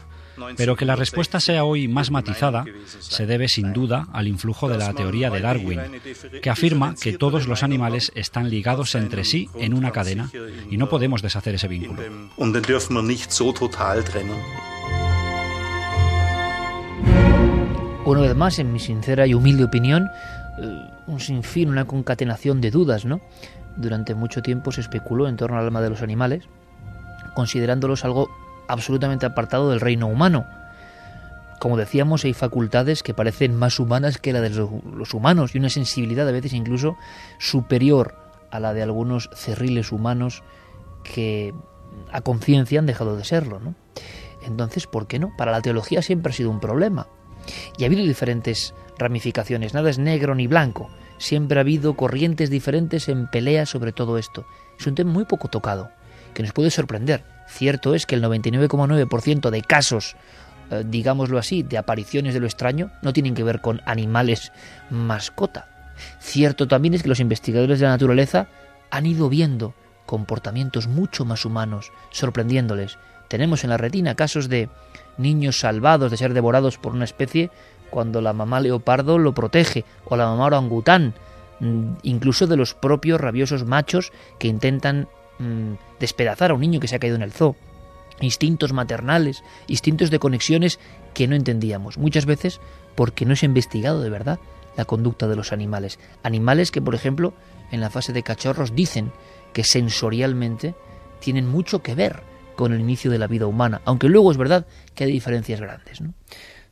Pero que la respuesta sea hoy más matizada se debe sin duda al influjo de la teoría de Darwin, que afirma que todos los animales están ligados entre sí en una cadena y no podemos deshacer ese vínculo. Una vez más, en mi sincera y humilde opinión, eh, un sinfín, una concatenación de dudas, ¿no? Durante mucho tiempo se especuló en torno al alma de los animales, considerándolos algo absolutamente apartado del reino humano. Como decíamos, hay facultades que parecen más humanas que la de los humanos y una sensibilidad a veces incluso superior a la de algunos cerriles humanos que a conciencia han dejado de serlo, ¿no? Entonces, ¿por qué no? Para la teología siempre ha sido un problema. Y ha habido diferentes ramificaciones, nada es negro ni blanco. Siempre ha habido corrientes diferentes en pelea sobre todo esto. Es un tema muy poco tocado, que nos puede sorprender. Cierto es que el 99,9% de casos, eh, digámoslo así, de apariciones de lo extraño, no tienen que ver con animales mascota. Cierto también es que los investigadores de la naturaleza han ido viendo comportamientos mucho más humanos, sorprendiéndoles. Tenemos en la retina casos de niños salvados de ser devorados por una especie cuando la mamá leopardo lo protege o la mamá orangután, mm, incluso de los propios rabiosos machos que intentan mm, despedazar a un niño que se ha caído en el zoo. Instintos maternales, instintos de conexiones que no entendíamos, muchas veces porque no se ha investigado de verdad la conducta de los animales. Animales que, por ejemplo, en la fase de cachorros dicen que sensorialmente tienen mucho que ver con el inicio de la vida humana, aunque luego es verdad que hay diferencias grandes. ¿no?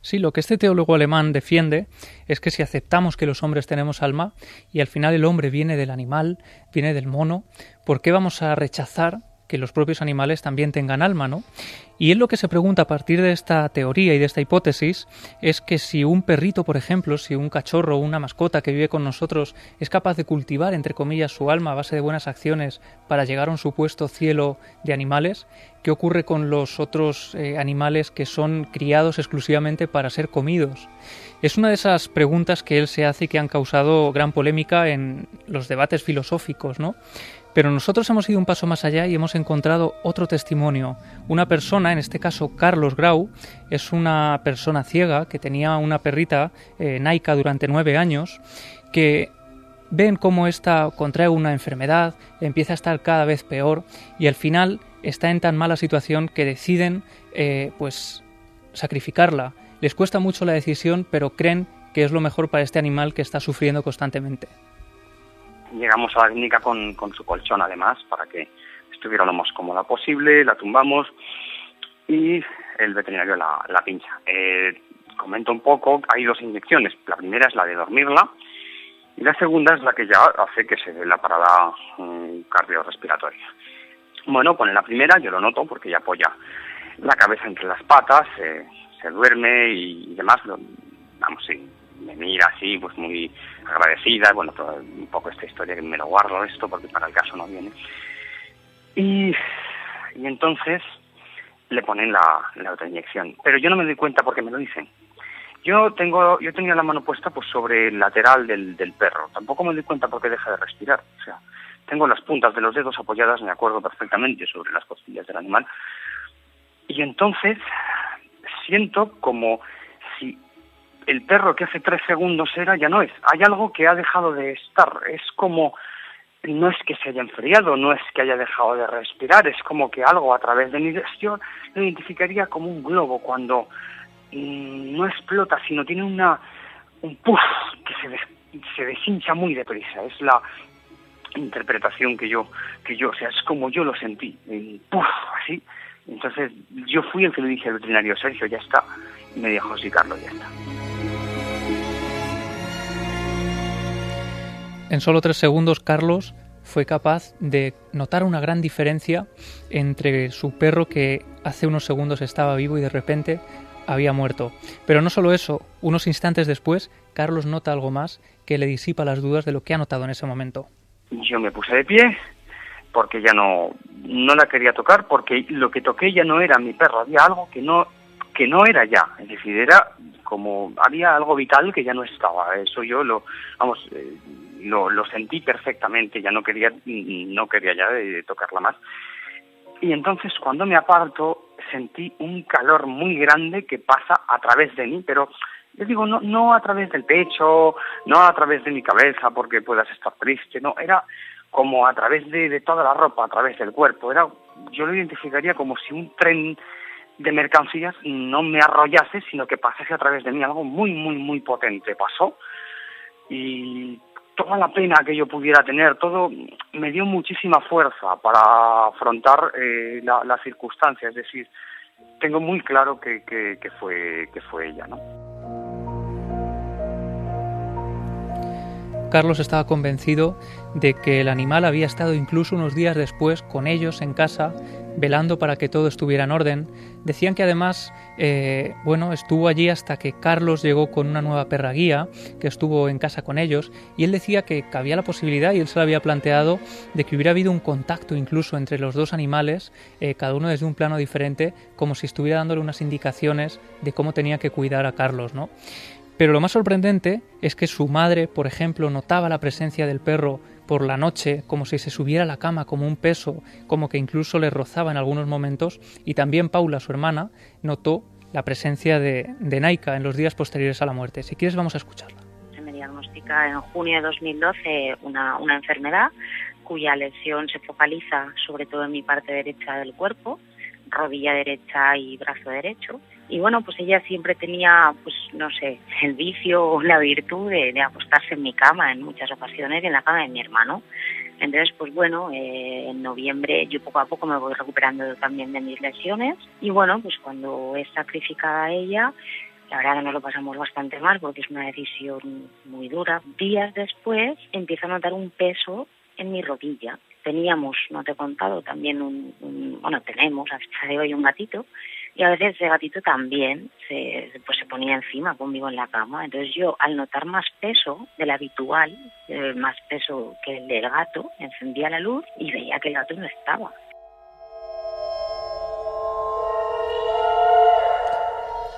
Sí, lo que este teólogo alemán defiende es que si aceptamos que los hombres tenemos alma y al final el hombre viene del animal, viene del mono, ¿por qué vamos a rechazar que los propios animales también tengan alma, ¿no? Y él lo que se pregunta a partir de esta teoría y de esta hipótesis es que si un perrito, por ejemplo, si un cachorro o una mascota que vive con nosotros es capaz de cultivar, entre comillas, su alma a base de buenas acciones para llegar a un supuesto cielo de animales, ¿qué ocurre con los otros eh, animales que son criados exclusivamente para ser comidos? Es una de esas preguntas que él se hace y que han causado gran polémica en los debates filosóficos, ¿no? Pero nosotros hemos ido un paso más allá y hemos encontrado otro testimonio. Una persona, en este caso Carlos Grau, es una persona ciega que tenía una perrita, eh, Naika, durante nueve años, que ven cómo esta contrae una enfermedad, empieza a estar cada vez peor y al final está en tan mala situación que deciden eh, pues sacrificarla. Les cuesta mucho la decisión, pero creen que es lo mejor para este animal que está sufriendo constantemente. Llegamos a la clínica con, su colchón además para que estuviera lo más cómoda posible, la tumbamos y el veterinario la, pincha. Eh, comento un poco, hay dos inyecciones. La primera es la de dormirla, y la segunda es la que ya hace que se dé la parada mm, cardiorrespiratoria. Bueno, con la primera yo lo noto porque ya apoya la cabeza entre las patas, se duerme y, demás. vamos, sí, me mira así, pues muy agradecida. Bueno, un poco esta historia que me lo guardo esto porque para el caso no viene. Y, y entonces le ponen la, la otra inyección. Pero yo no me doy cuenta porque me lo dicen. Yo tengo, yo tenía la mano puesta pues sobre el lateral del, del perro. Tampoco me doy cuenta porque deja de respirar. O sea, tengo las puntas de los dedos apoyadas, me acuerdo perfectamente, sobre las costillas del animal. Y entonces siento como el perro que hace tres segundos era ya no es. Hay algo que ha dejado de estar. Es como no es que se haya enfriado, no es que haya dejado de respirar, es como que algo a través de mi gestión lo identificaría como un globo cuando no explota, sino tiene una un puff que se, se deshincha muy deprisa. Es la interpretación que yo, que yo, o sea, es como yo lo sentí, un puff, así. Entonces yo fui el que le dije al veterinario, Sergio, ya está. Y me dijo, sí, Carlos, ya está. En solo tres segundos, Carlos fue capaz de notar una gran diferencia entre su perro que hace unos segundos estaba vivo y de repente había muerto. Pero no solo eso, unos instantes después, Carlos nota algo más que le disipa las dudas de lo que ha notado en ese momento. Yo me puse de pie porque ya no, no la quería tocar, porque lo que toqué ya no era mi perro, había algo que no, que no era ya, es decir, era como, había algo vital que ya no estaba, eso yo lo, vamos, eh, lo, lo sentí perfectamente, ya no quería, no quería ya de tocarla más. Y entonces cuando me aparto sentí un calor muy grande que pasa a través de mí, pero yo digo, no, no a través del pecho, no a través de mi cabeza porque puedas estar triste, no, era como a través de, de toda la ropa, a través del cuerpo, era, yo lo identificaría como si un tren de mercancías no me arrollase, sino que pasase a través de mí, algo muy, muy, muy potente pasó y toda la pena que yo pudiera tener, todo me dio muchísima fuerza para afrontar eh, la, circunstancia, es decir, tengo muy claro que, que, fue, que fue ella, ¿no? Carlos estaba convencido de que el animal había estado incluso unos días después con ellos en casa velando para que todo estuviera en orden. Decían que además, eh, bueno, estuvo allí hasta que Carlos llegó con una nueva perra guía, que estuvo en casa con ellos, y él decía que cabía la posibilidad, y él se lo había planteado, de que hubiera habido un contacto incluso entre los dos animales, eh, cada uno desde un plano diferente, como si estuviera dándole unas indicaciones de cómo tenía que cuidar a Carlos, ¿no? Pero lo más sorprendente es que su madre, por ejemplo, notaba la presencia del perro por la noche, como si se subiera a la cama como un peso, como que incluso le rozaba en algunos momentos, y también Paula, su hermana, notó la presencia de, Naika en los días posteriores a la muerte. Si quieres, vamos a escucharla. Se me diagnostica en junio de 2012 una, una enfermedad cuya lesión se focaliza sobre todo en mi parte derecha del cuerpo, rodilla derecha y brazo derecho y bueno, pues ella siempre tenía, pues no sé, el vicio o la virtud de, acostarse en mi cama en muchas ocasiones y en la cama de mi hermano. Entonces, pues bueno, eh, en noviembre yo poco a poco me voy recuperando también de mis lesiones y bueno, pues cuando es sacrificada ella, la verdad que nos lo pasamos bastante mal porque es una decisión muy dura. Días después empiezo a notar un peso en mi rodilla. Teníamos, no te he contado, también un, bueno, tenemos a fecha de hoy un gatito y a veces ese gatito también se, pues se ponía encima conmigo en la cama. Entonces yo, al notar más peso del habitual, eh, más peso que el del gato, encendía la luz y veía que el gato no estaba.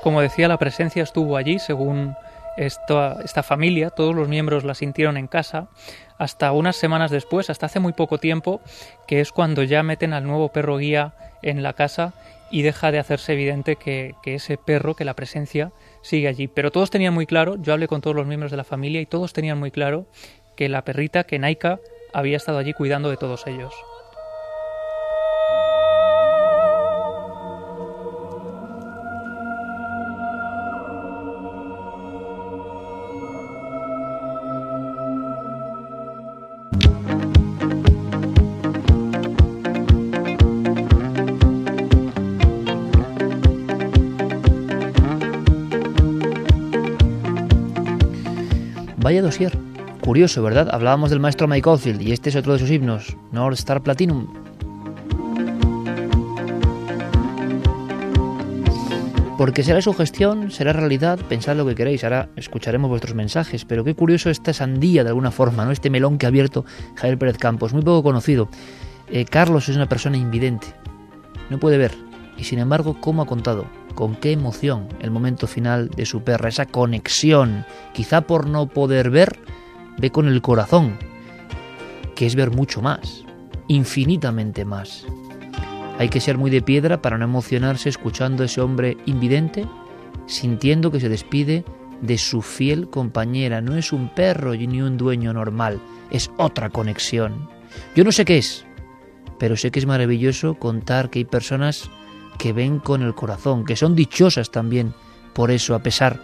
Como decía, la presencia estuvo allí, según esta, esta familia, todos los miembros la sintieron en casa, hasta unas semanas después, hasta hace muy poco tiempo, que es cuando ya meten al nuevo perro guía en la casa y deja de hacerse evidente que, que, ese perro, que la presencia sigue allí. Pero todos tenían muy claro, yo hablé con todos los miembros de la familia y todos tenían muy claro que la perrita, que Naika, había estado allí cuidando de todos ellos. Vaya dosier. Curioso, ¿verdad? Hablábamos del maestro Mike Oldfield y este es otro de sus himnos, North Star Platinum. Porque será su gestión, será realidad, pensad lo que queréis, ahora escucharemos vuestros mensajes, pero qué curioso esta sandía de alguna forma, ¿no? Este melón que ha abierto Javier Pérez Campos, muy poco conocido. Eh, Carlos es una persona invidente, no puede ver, y sin embargo, ¿cómo ha contado? Con qué emoción el momento final de su perra, esa conexión, quizá por no poder ver, ve con el corazón, que es ver mucho más, infinitamente más. Hay que ser muy de piedra para no emocionarse escuchando a ese hombre invidente, sintiendo que se despide de su fiel compañera. No es un perro ni un dueño normal, es otra conexión. Yo no sé qué es, pero sé que es maravilloso contar que hay personas que ven con el corazón, que son dichosas también por eso, a pesar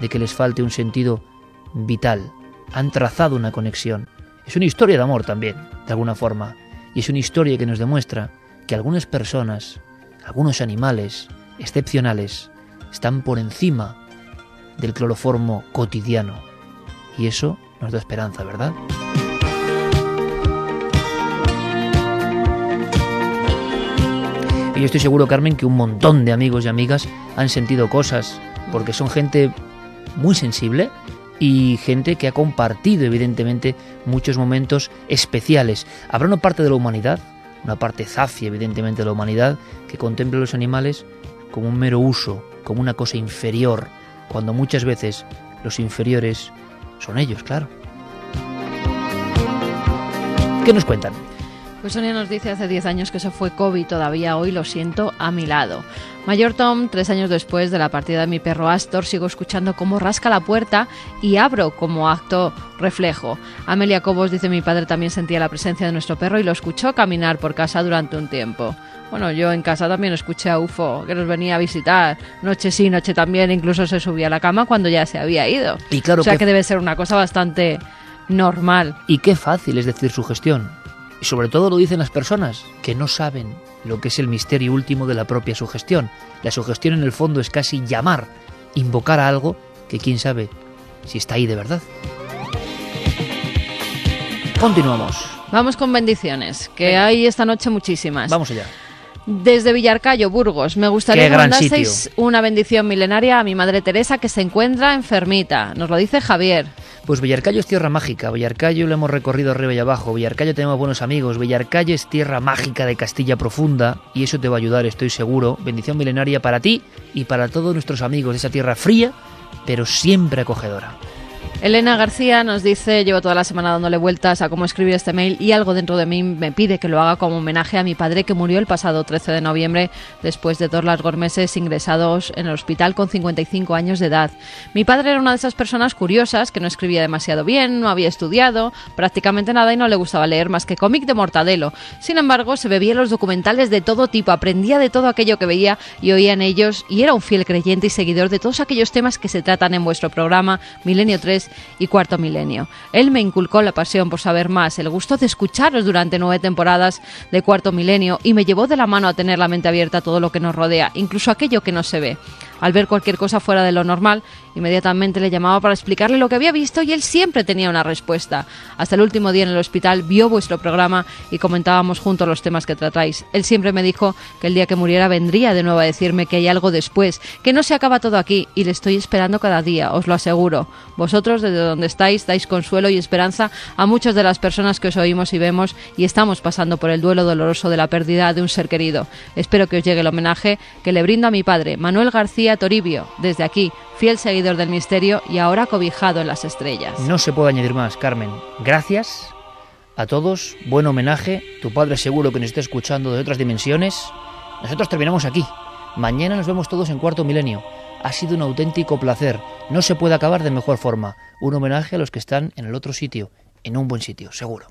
de que les falte un sentido vital. Han trazado una conexión. Es una historia de amor también, de alguna forma. Y es una historia que nos demuestra que algunas personas, algunos animales excepcionales, están por encima del cloroformo cotidiano. Y eso nos da esperanza, ¿verdad? Yo estoy seguro, Carmen, que un montón de amigos y amigas han sentido cosas, porque son gente muy sensible y gente que ha compartido, evidentemente, muchos momentos especiales. Habrá una parte de la humanidad, una parte zafia, evidentemente, de la humanidad, que contempla a los animales como un mero uso, como una cosa inferior, cuando muchas veces los inferiores son ellos, claro. ¿Qué nos cuentan? Pues Sonia nos dice hace 10 años que se fue Kobe todavía hoy lo siento a mi lado. Mayor Tom, tres años después de la partida de mi perro Astor, sigo escuchando cómo rasca la puerta y abro como acto reflejo. Amelia Cobos dice mi padre también sentía la presencia de nuestro perro y lo escuchó caminar por casa durante un tiempo. Bueno, yo en casa también escuché a UFO, que nos venía a visitar, noche sí, noche también, incluso se subía a la cama cuando ya se había ido. Y claro o sea que- que debe ser una cosa bastante normal. Y qué fácil es decir su gestión. Y sobre todo lo dicen las personas que no saben lo que es el misterio último de la propia sugestión. La sugestión en el fondo es casi llamar, invocar a algo que quién sabe si está ahí de verdad. Continuamos. Vamos con bendiciones, que hay esta noche muchísimas. Vamos allá. Desde Villarcayo, Burgos, me gustaría que mandaseis una bendición milenaria a mi madre Teresa que se encuentra enfermita. Nos lo dice Javier. Pues Villarcayo es tierra mágica. Villarcayo lo hemos recorrido arriba y abajo. Villarcayo tenemos buenos amigos. Villarcayo es tierra mágica de Castilla profunda y eso te va a ayudar, estoy seguro. Bendición milenaria para ti y para todos nuestros amigos de esa tierra fría, pero siempre acogedora. Elena García nos dice, llevo toda la semana dándole vueltas a cómo escribir este mail y algo dentro de mí me pide que lo haga como homenaje a mi padre que murió el pasado 13 de noviembre después de dos largos meses ingresados en el hospital con 55 años de edad. Mi padre era una de esas personas curiosas que no escribía demasiado bien, no había estudiado prácticamente nada y no le gustaba leer más que cómic de Mortadelo. Sin embargo, se bebía los documentales de todo tipo, aprendía de todo aquello que veía y oía en ellos y era un fiel creyente y seguidor de todos aquellos temas que se tratan en vuestro programa Milenio 3 y Cuarto Milenio. Él me inculcó la pasión por saber más, el gusto de escucharos durante nueve temporadas de Cuarto Milenio y me llevó de la mano a tener la mente abierta a todo lo que nos rodea, incluso aquello que no se ve. Al ver cualquier cosa fuera de lo normal, inmediatamente le llamaba para explicarle lo que había visto y él siempre tenía una respuesta. Hasta el último día en el hospital vio vuestro programa y comentábamos juntos los temas que tratáis. Él siempre me dijo que el día que muriera vendría de nuevo a decirme que hay algo después, que no se acaba todo aquí y le estoy esperando cada día, os lo aseguro. Vosotros desde donde estáis dais consuelo y esperanza a muchas de las personas que os oímos y vemos y estamos pasando por el duelo doloroso de la pérdida de un ser querido. Espero que os llegue el homenaje que le brindo a mi padre, Manuel García Toribio, desde aquí, fiel seguidor del misterio y ahora cobijado en las estrellas. No se puede añadir más, Carmen. Gracias a todos, buen homenaje. Tu padre seguro que nos está escuchando de otras dimensiones. Nosotros terminamos aquí. Mañana nos vemos todos en cuarto milenio. Ha sido un auténtico placer. No se puede acabar de mejor forma. Un homenaje a los que están en el otro sitio, en un buen sitio, seguro.